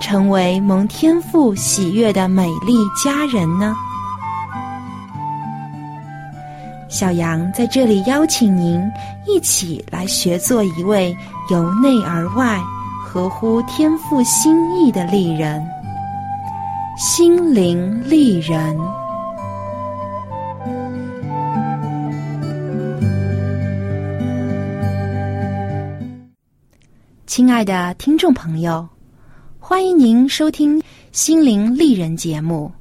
成为蒙天父喜悦的美丽佳人呢？小杨在这里邀请您一起来学做一位由内而外、合乎天父心意的丽人——心灵丽人。亲爱的听众朋友，欢迎您收听《心灵丽人》节目，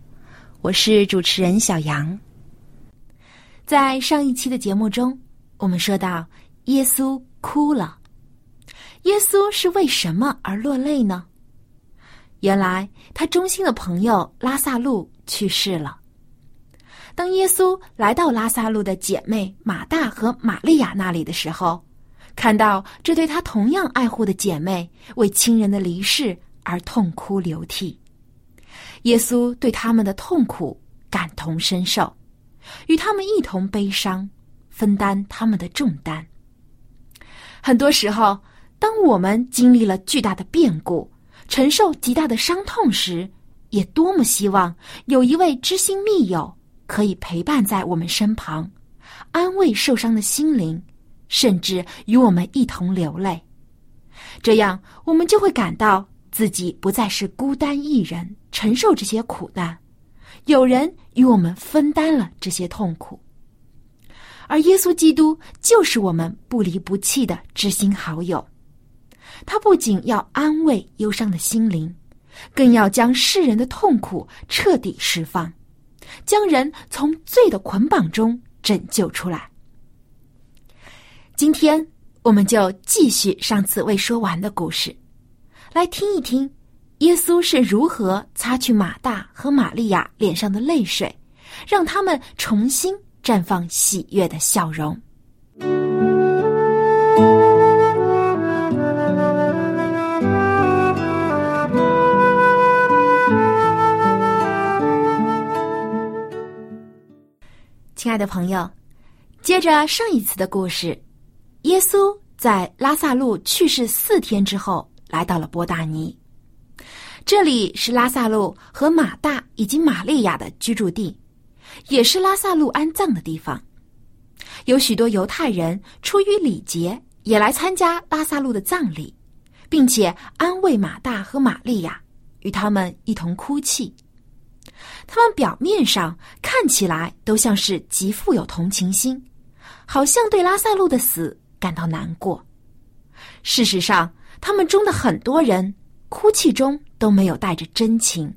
我是主持人小杨。在上一期的节目中，我们说到耶稣哭了。耶稣是为什么而落泪呢？原来他忠心的朋友拉萨路去世了。当耶稣来到拉萨路的姐妹马大和玛利亚那里的时候，看到这对他同样爱护的姐妹为亲人的离世而痛哭流涕，耶稣对他们的痛苦感同身受，与他们一同悲伤，分担他们的重担。很多时候，当我们经历了巨大的变故，承受极大的伤痛时，也多么希望有一位知心密友可以陪伴在我们身旁，安慰受伤的心灵。甚至与我们一同流泪，这样我们就会感到自己不再是孤单一人承受这些苦难，有人与我们分担了这些痛苦。而耶稣基督就是我们不离不弃的知心好友，他不仅要安慰忧伤的心灵，更要将世人的痛苦彻底释放，将人从罪的捆绑中拯救出来。今天，我们就继续上次未说完的故事，来听一听耶稣是如何擦去马大和玛利亚脸上的泪水，让他们重新绽放喜悦的笑容。亲爱的朋友，接着上一次的故事。耶稣在拉萨路去世四天之后，来到了波大尼。这里是拉萨路和马大以及玛利亚的居住地，也是拉萨路安葬的地方。有许多犹太人出于礼节，也来参加拉萨路的葬礼，并且安慰马大和玛利亚，与他们一同哭泣。他们表面上看起来都像是极富有同情心，好像对拉萨路的死。感到难过。事实上，他们中的很多人哭泣中都没有带着真情，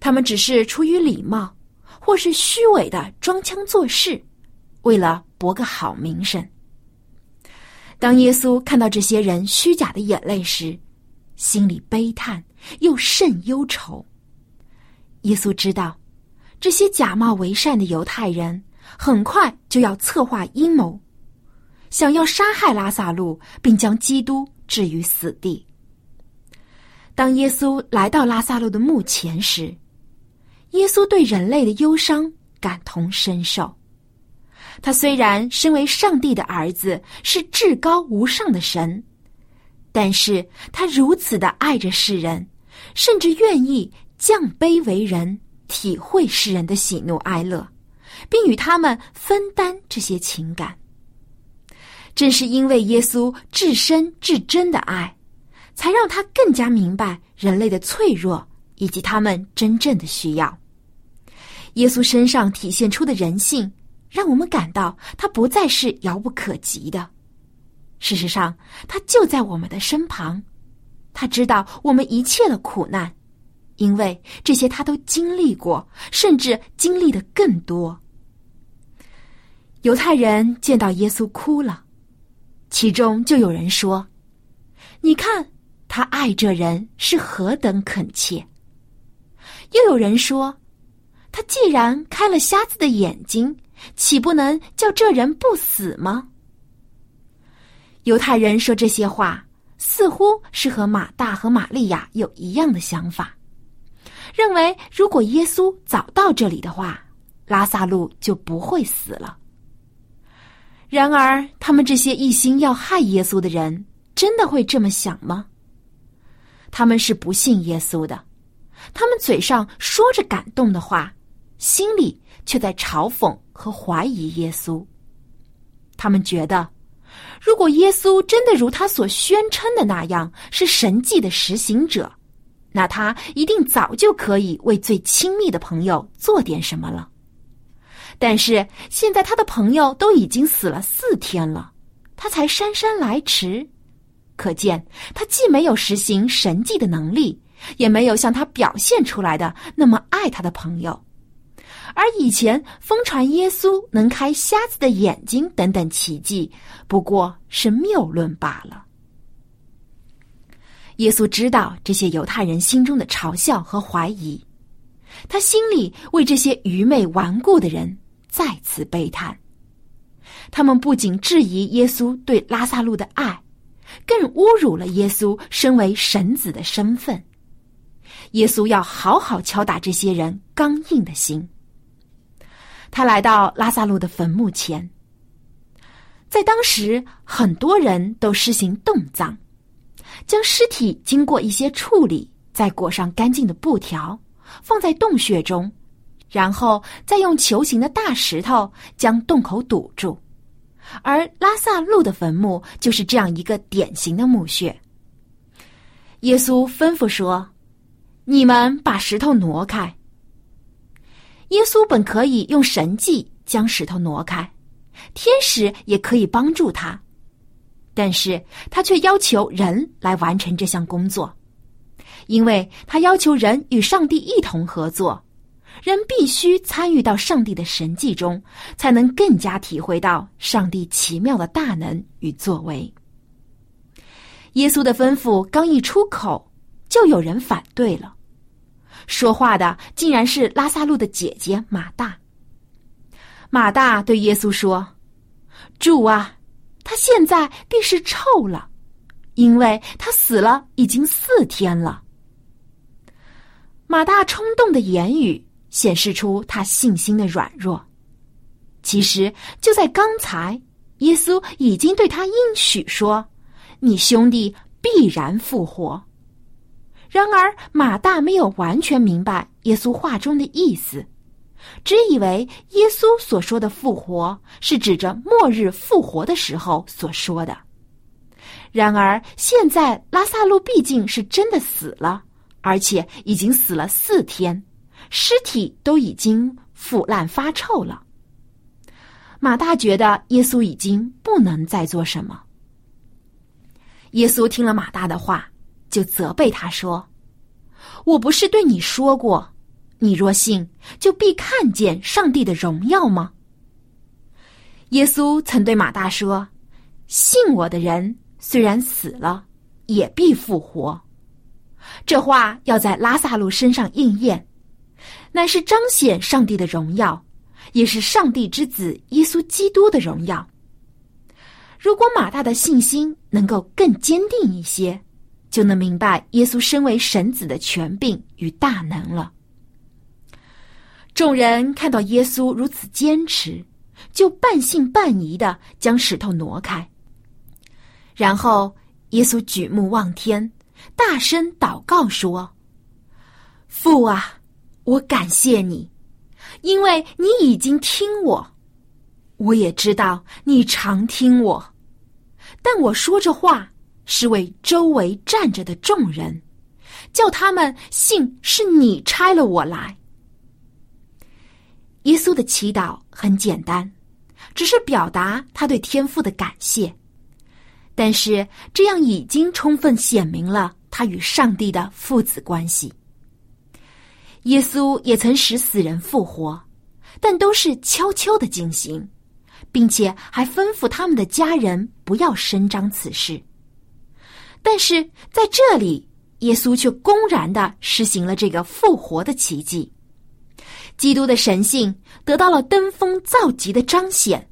他们只是出于礼貌，或是虚伪的装腔作势，为了博个好名声。当耶稣看到这些人虚假的眼泪时，心里悲叹又甚忧愁。耶稣知道，这些假冒为善的犹太人很快就要策划阴谋。想要杀害拉萨路，并将基督置于死地。当耶稣来到拉萨路的墓前时，耶稣对人类的忧伤感同身受。他虽然身为上帝的儿子，是至高无上的神，但是他如此的爱着世人，甚至愿意降卑为人，体会世人的喜怒哀乐，并与他们分担这些情感。正是因为耶稣至深至真的爱，才让他更加明白人类的脆弱以及他们真正的需要。耶稣身上体现出的人性，让我们感到他不再是遥不可及的。事实上，他就在我们的身旁，他知道我们一切的苦难，因为这些他都经历过，甚至经历的更多。犹太人见到耶稣哭了，其中就有人说：“你看，他爱这人是何等恳切。”又有人说：“他既然开了瞎子的眼睛，岂不能叫这人不死吗？”犹太人说这些话，似乎是和马大和玛利亚有一样的想法，认为如果耶稣早到这里的话，拉萨路就不会死了。然而，他们这些一心要害耶稣的人，真的会这么想吗？他们是不信耶稣的，他们嘴上说着感动的话，心里却在嘲讽和怀疑耶稣。他们觉得。如果耶稣真的如他所宣称的那样是神迹的实行者，那他一定早就可以为最亲密的朋友做点什么了。但是现在他的朋友都已经死了四天了，他才姗姗来迟，可见他既没有实行神迹的能力，也没有像他表现出来的那么爱他的朋友。而以前疯传耶稣能开瞎子的眼睛等等奇迹，不过是谬论罢了。耶稣知道这些犹太人心中的嘲笑和怀疑，他心里为这些愚昧顽固的人再次悲叹。他们不仅质疑耶稣对拉萨路的爱，更侮辱了耶稣身为神子的身份。耶稣要好好敲打这些人刚硬的心。他来到拉萨路的坟墓前，在当时，很多人都实行冻葬，将尸体经过一些处理，再裹上干净的布条，放在洞穴中，然后再用球形的大石头将洞口堵住。而拉萨路的坟墓就是这样一个典型的墓穴。耶稣吩咐说：“你们把石头挪开。”耶稣本可以用神迹将石头挪开，天使也可以帮助他，但是他却要求人来完成这项工作，因为他要求人与上帝一同合作，人必须参与到上帝的神迹中，才能更加体会到上帝奇妙的大能与作为。耶稣的吩咐刚一出口，就有人反对了。说话的竟然是拉萨路的姐姐马大。马大对耶稣说：“主啊，他现在必是臭了，因为他死了已经四天了。”马大冲动的言语显示出他信心的软弱。其实就在刚才，耶稣已经对他应许说：“你兄弟必然复活。”然而，马大没有完全明白耶稣话中的意思，只以为耶稣所说的复活是指着末日复活的时候所说的。然而，现在拉萨路毕竟是真的死了，而且已经死了四天，尸体都已经腐烂发臭了。马大觉得耶稣已经不能再做什么。耶稣听了马大的话。就责备他说：“我不是对你说过，你若信，就必看见上帝的荣耀吗？”耶稣曾对马大说：“信我的人虽然死了，也必复活。”这话要在拉萨路身上应验，乃是彰显上帝的荣耀，也是上帝之子耶稣基督的荣耀。如果马大的信心能够更坚定一些。就能明白耶稣身为神子的权柄与大能了。众人看到耶稣如此坚持，就半信半疑的将石头挪开。然后耶稣举目望天，大声祷告说：“父啊，我感谢你，因为你已经听我。我也知道你常听我，但我说这话。”是为周围站着的众人，叫他们信是你差了我来。耶稣的祈祷很简单，只是表达他对天父的感谢。但是这样已经充分显明了他与上帝的父子关系。耶稣也曾使死人复活，但都是悄悄的进行，并且还吩咐他们的家人不要声张此事。但是在这里，耶稣却公然的实行了这个复活的奇迹，基督的神性得到了登峰造极的彰显，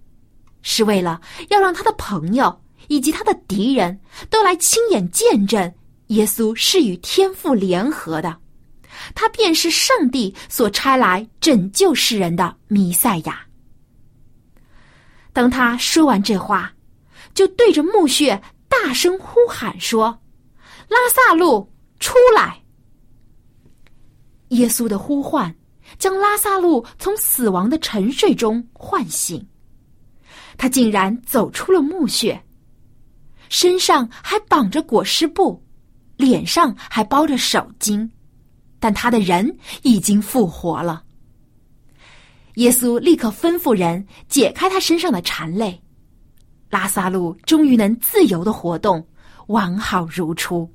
是为了要让他的朋友。以及他的敌人都来亲眼见证，耶稣是与天父联合的，他便是上帝所差来拯救世人的弥赛亚。当他说完这话，就对着墓穴大声呼喊说：“拉萨路出来！”耶稣的呼唤将拉萨路从死亡的沉睡中唤醒，他竟然走出了墓穴。身上还绑着裹尸布，脸上还包着手巾，但他的人已经复活了。耶稣立刻吩咐人解开他身上的缠累，拉萨路终于能自由的活动，完好如初。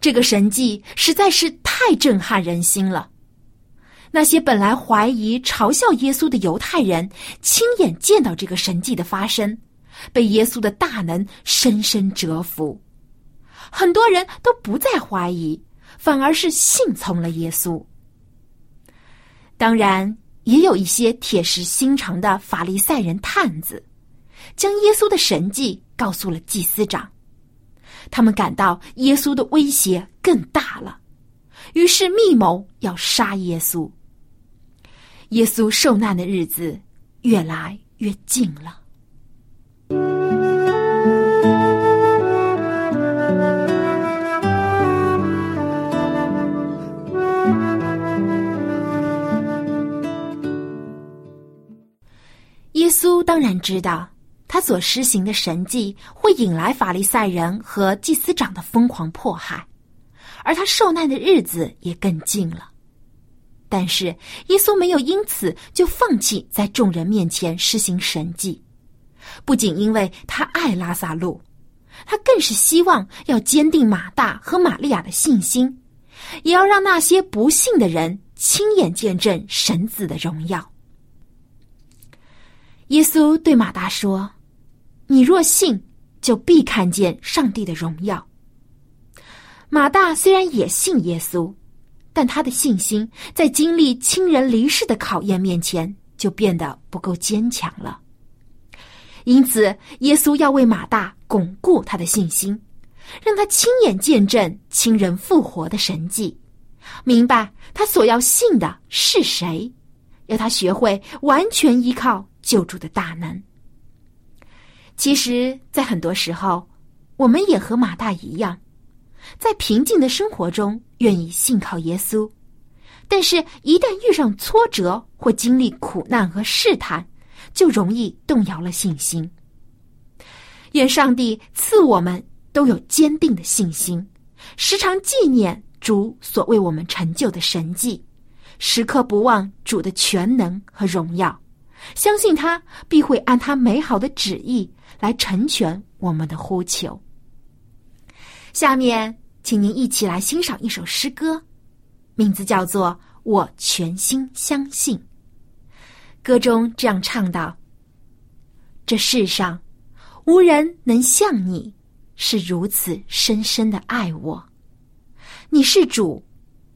这个神迹实在是太震撼人心了。那些本来怀疑、嘲笑耶稣的犹太人，亲眼见到这个神迹的发生。被耶稣的大能深深折服，很多人都不再怀疑，反而是信从了耶稣。当然，也有一些铁石心肠的法利赛人探子，将耶稣的神迹告诉了祭司长，他们感到耶稣的威胁更大了，于是密谋要杀耶稣。耶稣受难的日子越来越近了。耶稣当然知道，他所施行的神迹会引来法利赛人和祭司长的疯狂迫害，而他受难的日子也更近了。但是耶稣没有因此就放弃在众人面前施行神迹。不仅因为他爱拉萨路，他更是希望要坚定马大和玛利亚的信心，也要让那些不信的人亲眼见证神子的荣耀。耶稣对马大说：“你若信，就必看见上帝的荣耀。”马大虽然也信耶稣，但他的信心在经历亲人离世的考验面前，就变得不够坚强了。因此，耶稣要为马大巩固他的信心，让他亲眼见证亲人复活的神迹，明白他所要信的是谁，要他学会完全依靠救助的大能。其实，在很多时候，我们也和马大一样，在平静的生活中愿意信靠耶稣，但是，一旦遇上挫折或经历苦难和试探。就容易动摇了信心。愿上帝赐我们都有坚定的信心，时常纪念主所为我们成就的神迹，时刻不忘主的全能和荣耀，相信他必会按他美好的旨意来成全我们的呼求。下面，请您一起来欣赏一首诗歌，名字叫做《我全心相信》。歌中这样唱道：“这世上无人能像你，是如此深深的爱我。你是主，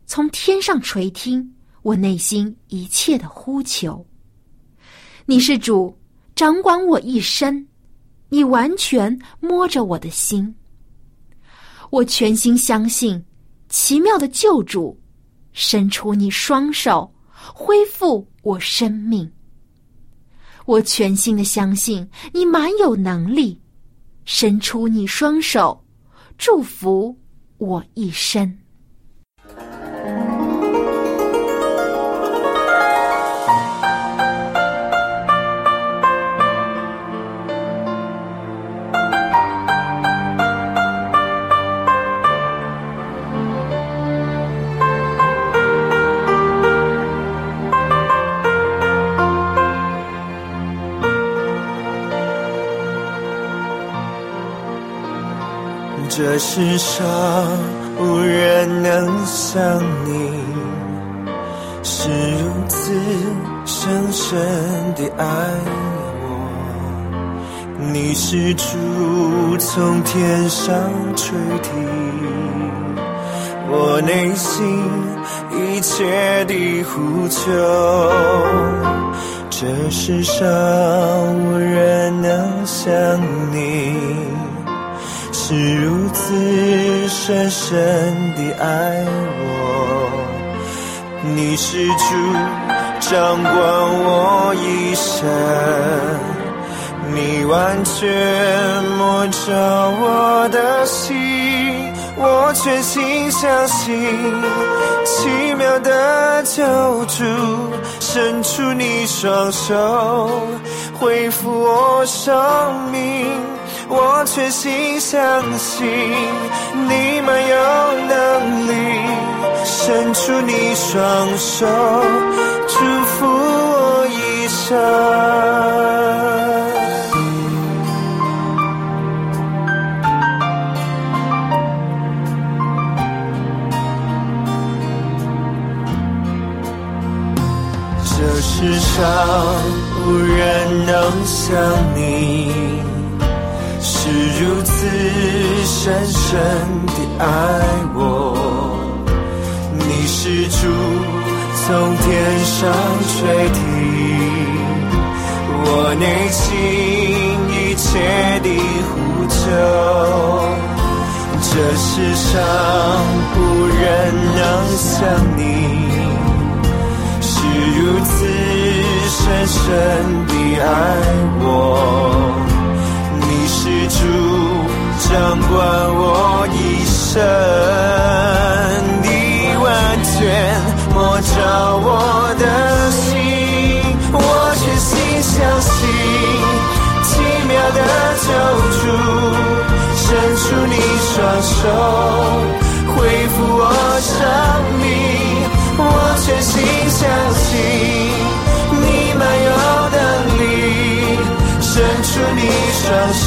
从天上垂听我内心一切的呼求。你是主，掌管我一生，你完全摸着我的心。我全心相信，奇妙的救主，伸出你双手，恢复我生命。”我全心的相信你满有能力，伸出你双手，祝福我一生。这世上无人能像你，是如此深深的爱我。你是主从天上垂听我内心一切的呼求。这世上无人能像你，是如此深深的爱我。你是主，掌管我一生，你完全摸着我的心。我全心相信，奇妙的救主伸出你双手，恢复我生命。我全心相信，你们有能力伸出你双手，祝福我一生。世上无人能像你，是如此深深的爱我。你是主从天上垂听我内心一切的呼求。这世上无人能像你。是如此深深的爱我，掌管我一生，你完全摸着我的心，我全心相信，奇妙的救主伸出你双手，恢复我生命。我全心相信，你满有能力，伸出你双手，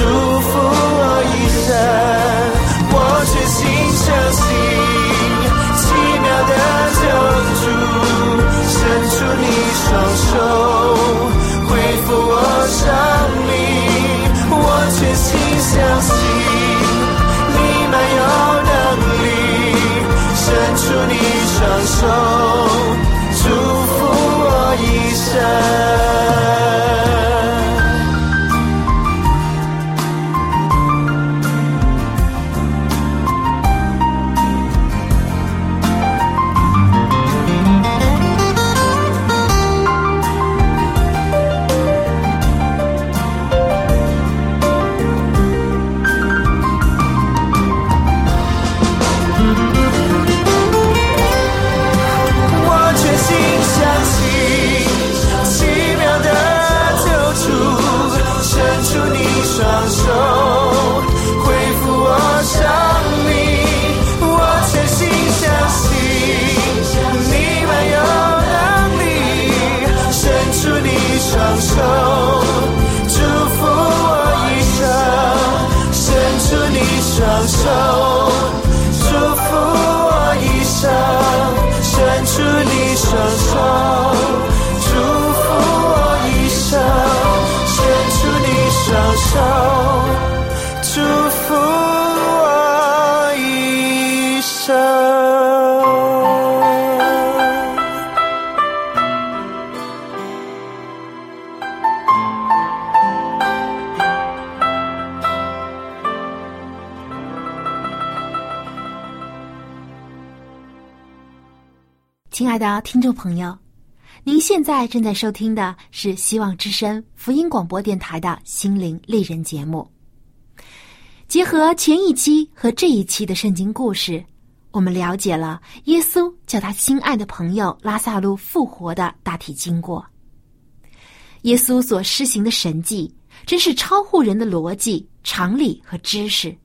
祝福我一生。我全心相信，奇妙的救主，伸出你双手，的听众朋友，您现在正在收听的是希望之声福音广播电台的心灵丽人节目。结合前一期和这一期的圣经故事，我们了解了耶稣叫他心爱的朋友拉萨路复活的大体经过。耶稣所施行的神迹，真是超乎人的逻辑、常理和知识。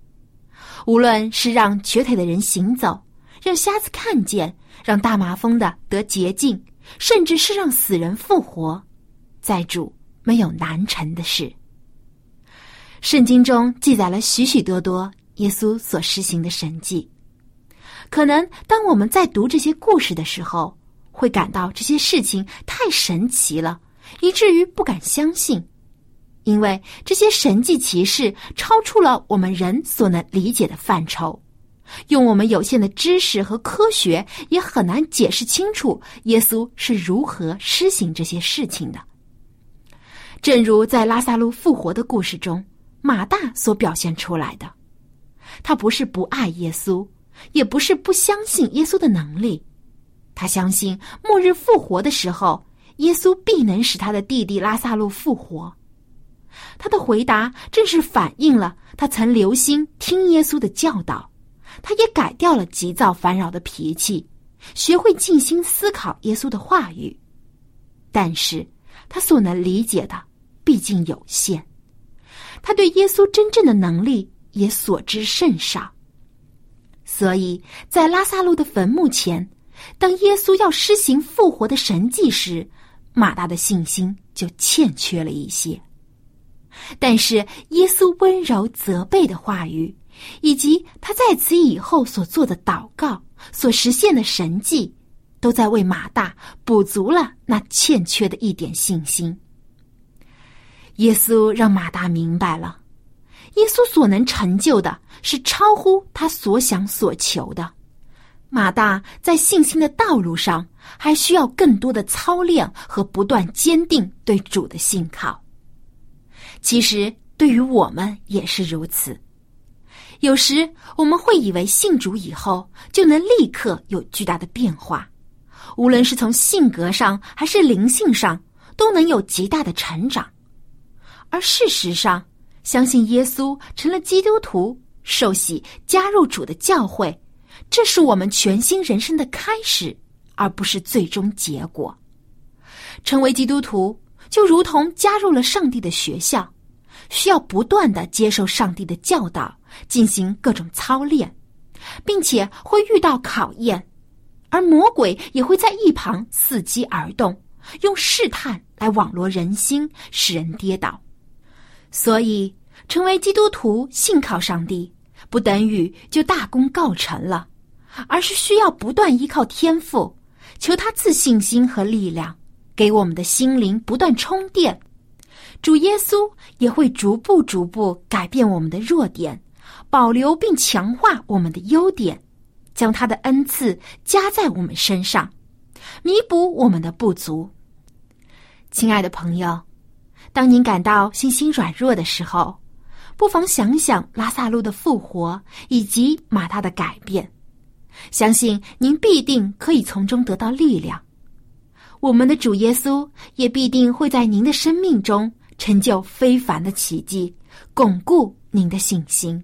无论是让瘸腿的人行走，让瞎子看见。让大麻风的得洁净，甚至是让死人复活，在主没有难成的事。圣经中记载了许许多多耶稣所实行的神迹。可能当我们在读这些故事的时候，会感到这些事情太神奇了，以至于不敢相信，因为这些神迹奇事超出了我们人所能理解的范畴。用我们有限的知识和科学，也很难解释清楚耶稣是如何施行这些事情的。正如在拉萨路复活的故事中，马大所表现出来的，他不是不爱耶稣。也不是不相信耶稣的能力，他相信末日复活的时候，耶稣必能使他的弟弟拉萨路复活。他的回答正是反映了他曾留心听耶稣的教导，他也改掉了急躁烦扰的脾气，学会静心思考耶稣的话语。但是，他所能理解的毕竟有限，他对耶稣真正的能力也所知甚少。所以在拉萨路的坟墓前，当耶稣要施行复活的神迹时，马大的信心就欠缺了一些。但是耶稣温柔责备的话语，以及他在此以后所做的祷告、所实现的神迹，都在为马大补足了那欠缺的一点信心。耶稣让马大明白了。耶稣所能成就的是超乎他所想所求的。马大在信心的道路上还需要更多的操练和不断坚定对主的信靠。其实对于我们也是如此。有时我们会以为信主以后就能立刻有巨大的变化，无论是从性格上还是灵性上都能有极大的成长，而事实上。相信耶稣成了基督徒，受洗加入主的教会，这是我们全新人生的开始，而不是最终结果。成为基督徒就如同加入了上帝的学校，需要不断的接受上帝的教导，进行各种操练，并且会遇到考验，而魔鬼也会在一旁伺机而动，用试探来网罗人心，使人跌倒。所以，成为基督徒、信靠上帝，不等于就大功告成了，而是需要不断依靠天赋，求他赐信心和力量，给我们的心灵不断充电。主耶稣也会逐步、逐步改变我们的弱点，保留并强化我们的优点，将他的恩赐加在我们身上，弥补我们的不足。亲爱的朋友。当您感到信心软弱的时候，不妨想想拉萨路的复活以及马大的改变，相信您必定可以从中得到力量。我们的主耶稣也必定会在您的生命中成就非凡的奇迹，巩固您的信心。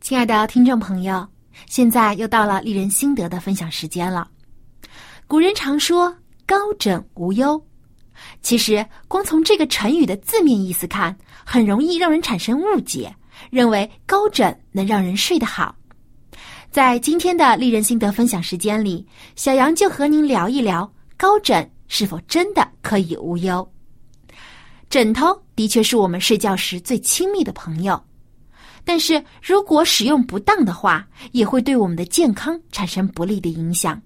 亲爱的听众朋友，现在又到了丽人心得的分享时间了。古人常说“高枕无忧”，其实光从这个成语的字面意思看，很容易让人产生误解，认为高枕能让人睡得好。在今天的丽人心得分享时间里，小杨就和您聊一聊高枕是否真的可以无忧。枕头的确是我们睡觉时最亲密的朋友。但是如果使用不当的话，也会对我们的健康产生不利的影响。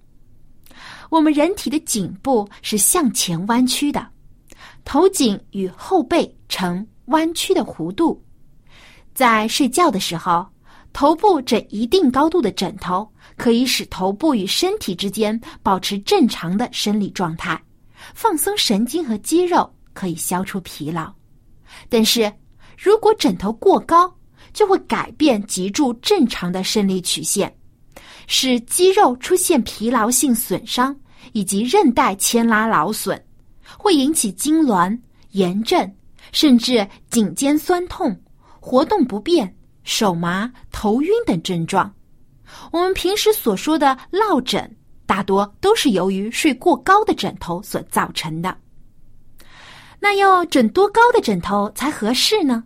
我们人体的颈部是向前弯曲的，头颈与后背呈弯曲的弧度。在睡觉的时候，头部枕一定高度的枕头可以使头部与身体之间保持正常的生理状态，放松神经和肌肉，可以消除疲劳。但是如果枕头过高，就会改变脊柱正常的生理曲线，使肌肉出现疲劳性损伤，以及韧带牵拉劳损，会引起痉挛、炎症，甚至颈肩酸痛、活动不便、手麻、头晕等症状。我们平时所说的落枕，大多都是由于睡过高的枕头所造成的。那要枕多高的枕头才合适呢？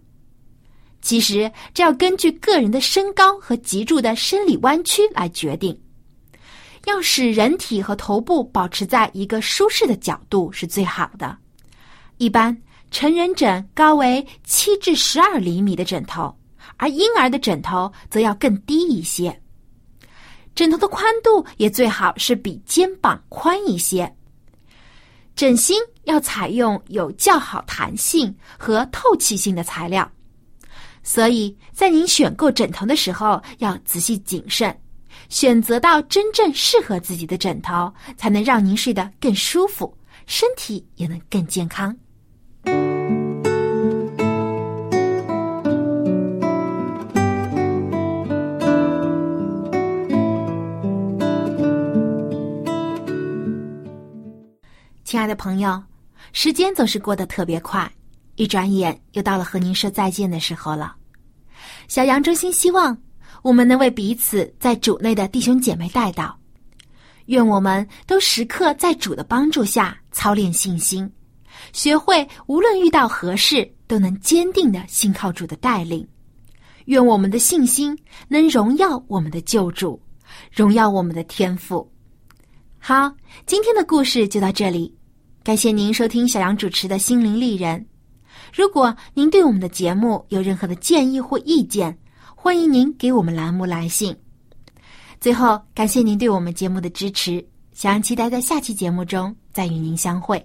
其实这要根据个人的身高和脊柱的生理弯曲来决定。要使人体和头部保持在一个舒适的角度是最好的。一般成人枕高为七至十二厘米的枕头，而婴儿的枕头则要更低一些。枕头的宽度也最好是比肩膀宽一些。枕芯要采用有较好弹性和透气性的材料，所以在您选购枕头的时候要仔细谨慎，选择到真正适合自己的枕头，才能让您睡得更舒服，身体也能更健康。亲爱的朋友，时间总是过得特别快，一转眼又到了和您说再见的时候了。小杨衷心希望我们能为彼此在主内的弟兄姐妹带祷，愿我们都时刻在主的帮助下操练信心，学会无论遇到何事都能坚定的信靠主的带领。愿我们的信心能荣耀我们的救主，荣耀我们的天赋。好，今天的故事就到这里。感谢您收听小杨主持的《心灵丽人》。如果您对我们的节目有任何的建议或意见，欢迎您给我们栏目来信。最后，感谢您对我们节目的支持，想要期待在下期节目中再与您相会。